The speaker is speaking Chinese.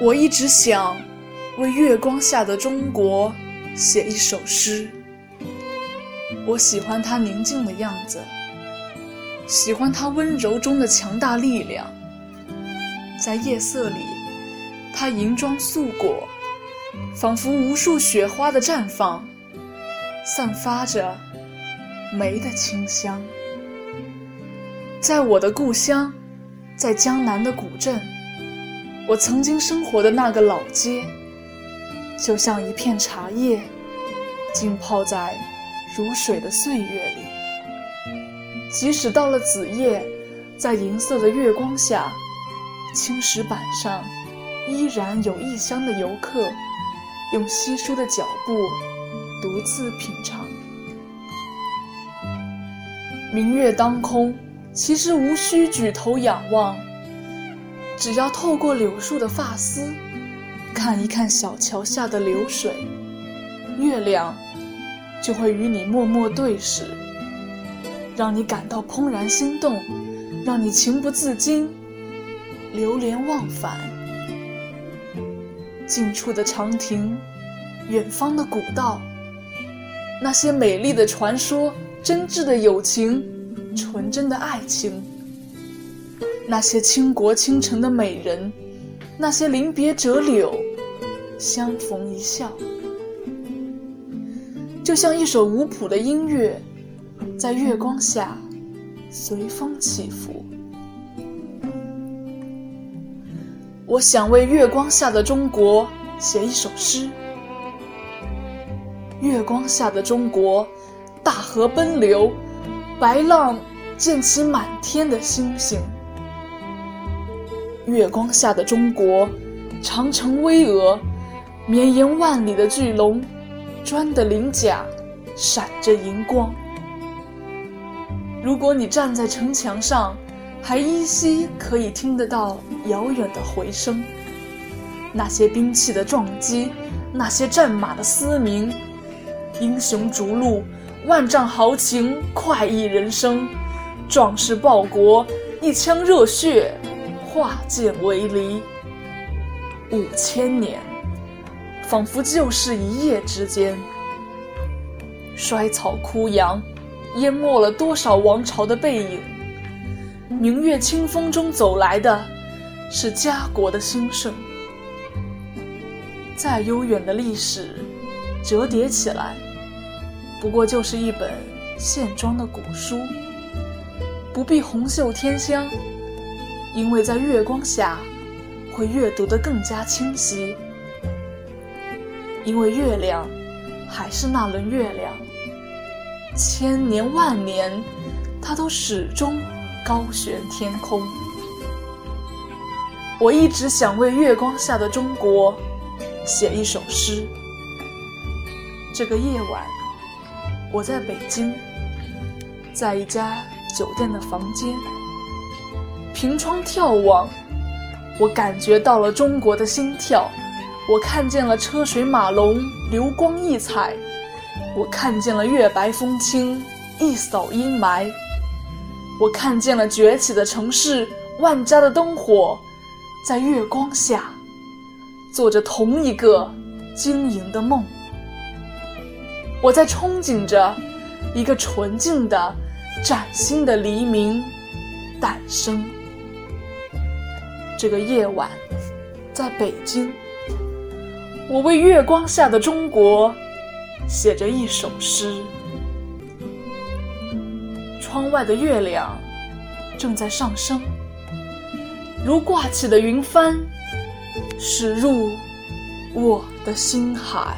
我一直想为月光下的中国写一首诗。我喜欢它宁静的样子，喜欢它温柔中的强大力量。在夜色里，它银装素裹，仿佛无数雪花的绽放，散发着梅的清香。在我的故乡，在江南的古镇。我曾经生活的那个老街，就像一片茶叶，浸泡在如水的岁月里。即使到了子夜，在银色的月光下，青石板上依然有异乡的游客，用稀疏的脚步独自品尝。明月当空，其实无需举头仰望。只要透过柳树的发丝，看一看小桥下的流水，月亮就会与你默默对视，让你感到怦然心动，让你情不自禁流连忘返。近处的长亭，远方的古道，那些美丽的传说，真挚的友情，纯真的爱情。那些倾国倾城的美人，那些临别折柳，相逢一笑，就像一首无谱的音乐，在月光下随风起伏。我想为月光下的中国写一首诗。月光下的中国，大河奔流，白浪溅起满天的星星。月光下的中国，长城巍峨，绵延万里的巨龙，砖的鳞甲闪着银光。如果你站在城墙上，还依稀可以听得到遥远的回声，那些兵器的撞击，那些战马的嘶鸣，英雄逐鹿，万丈豪情，快意人生，壮士报国，一腔热血。化剑为犁，五千年，仿佛就是一夜之间。衰草枯杨，淹没了多少王朝的背影。明月清风中走来的，是家国的兴盛。再悠远的历史，折叠起来，不过就是一本线装的古书，不必红袖添香。因为在月光下，会阅读得更加清晰。因为月亮还是那轮月亮，千年万年，它都始终高悬天空。我一直想为月光下的中国写一首诗。这个夜晚，我在北京，在一家酒店的房间。凭窗眺望，我感觉到了中国的心跳。我看见了车水马龙，流光溢彩；我看见了月白风清，一扫阴霾；我看见了崛起的城市，万家的灯火，在月光下，做着同一个晶莹的梦。我在憧憬着一个纯净的、崭新的黎明诞生。这个夜晚，在北京，我为月光下的中国写着一首诗。窗外的月亮正在上升，如挂起的云帆，驶入我的心海。